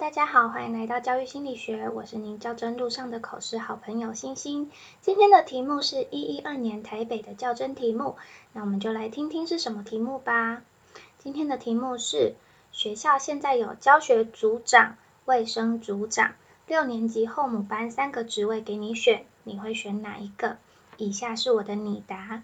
大家好，欢迎来到教育心理学，我是您教真路上的口试好朋友星星。今天的题目是一一二年台北的教真题目，那我们就来听听是什么题目吧。今天的题目是学校现在有教学组长、卫生组长、六年级后母班三个职位给你选，你会选哪一个？以下是我的拟答。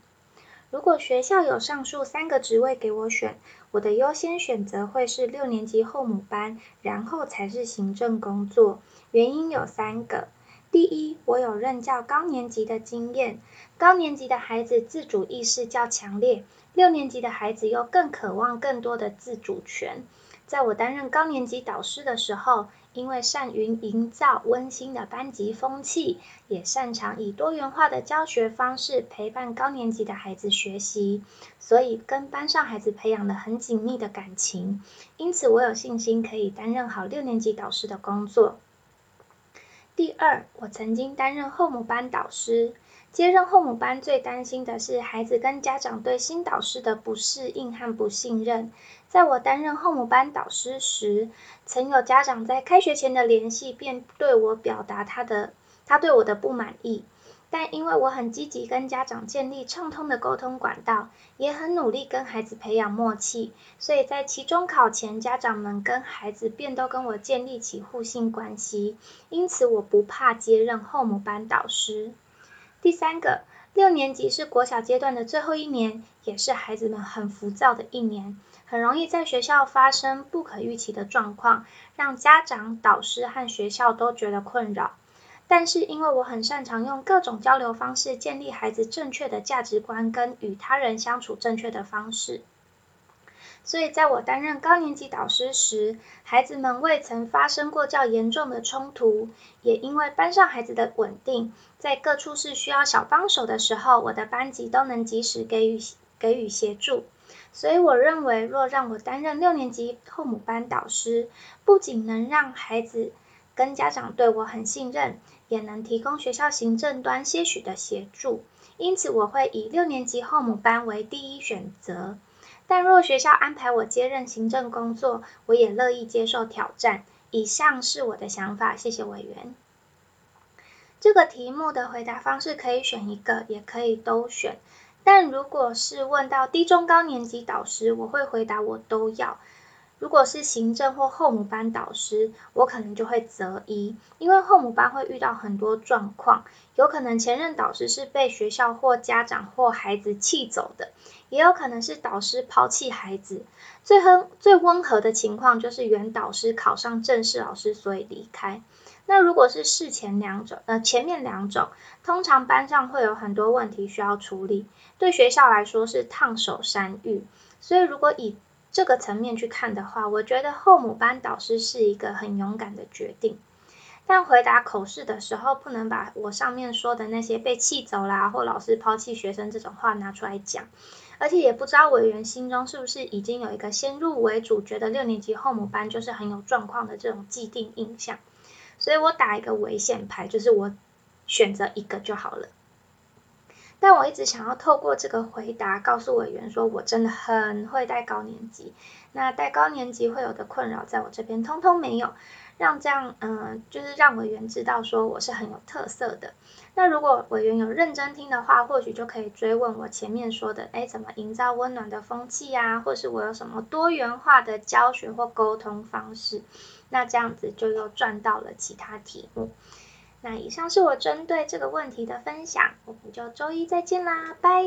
如果学校有上述三个职位给我选，我的优先选择会是六年级后母班，然后才是行政工作。原因有三个：第一，我有任教高年级的经验，高年级的孩子自主意识较强烈，六年级的孩子又更渴望更多的自主权。在我担任高年级导师的时候，因为善于营造温馨的班级风气，也擅长以多元化的教学方式陪伴高年级的孩子学习，所以跟班上孩子培养了很紧密的感情。因此，我有信心可以担任好六年级导师的工作。第二，我曾经担任后母班导师。接任后母班最担心的是孩子跟家长对新导师的不适应和不信任。在我担任后母班导师时，曾有家长在开学前的联系便对我表达他的他对我的不满意。但因为我很积极跟家长建立畅通的沟通管道，也很努力跟孩子培养默契，所以在期中考前，家长们跟孩子便都跟我建立起互信关系。因此，我不怕接任后母班导师。第三个，六年级是国小阶段的最后一年，也是孩子们很浮躁的一年，很容易在学校发生不可预期的状况，让家长、导师和学校都觉得困扰。但是因为我很擅长用各种交流方式建立孩子正确的价值观跟与他人相处正确的方式。所以，在我担任高年级导师时，孩子们未曾发生过较严重的冲突，也因为班上孩子的稳定，在各处是需要小帮手的时候，我的班级都能及时给予给予协助。所以，我认为若让我担任六年级后母班导师，不仅能让孩子跟家长对我很信任，也能提供学校行政端些许的协助。因此，我会以六年级后母班为第一选择。但若学校安排我接任行政工作，我也乐意接受挑战。以上是我的想法，谢谢委员。这个题目的回答方式可以选一个，也可以都选。但如果是问到低中高年级导师，我会回答我都要。如果是行政或后母班导师，我可能就会择一，因为后母班会遇到很多状况，有可能前任导师是被学校或家长或孩子气走的，也有可能是导师抛弃孩子。最温最温和的情况就是原导师考上正式老师，所以离开。那如果是事前两种，呃，前面两种，通常班上会有很多问题需要处理，对学校来说是烫手山芋。所以如果以这个层面去看的话，我觉得后母班导师是一个很勇敢的决定。但回答口试的时候，不能把我上面说的那些被气走啦，或老师抛弃学生这种话拿出来讲。而且也不知道委员心中是不是已经有一个先入为主，觉得六年级后母班就是很有状况的这种既定印象。所以我打一个危险牌，就是我选择一个就好了。但我一直想要透过这个回答告诉委员说，我真的很会带高年级。那带高年级会有的困扰，在我这边通通没有。让这样，嗯，就是让委员知道说我是很有特色的。那如果委员有认真听的话，或许就可以追问我前面说的，哎，怎么营造温暖的风气啊？或是我有什么多元化的教学或沟通方式？那这样子就又赚到了其他题目。那以上是我针对这个问题的分享，我们就周一再见啦，拜。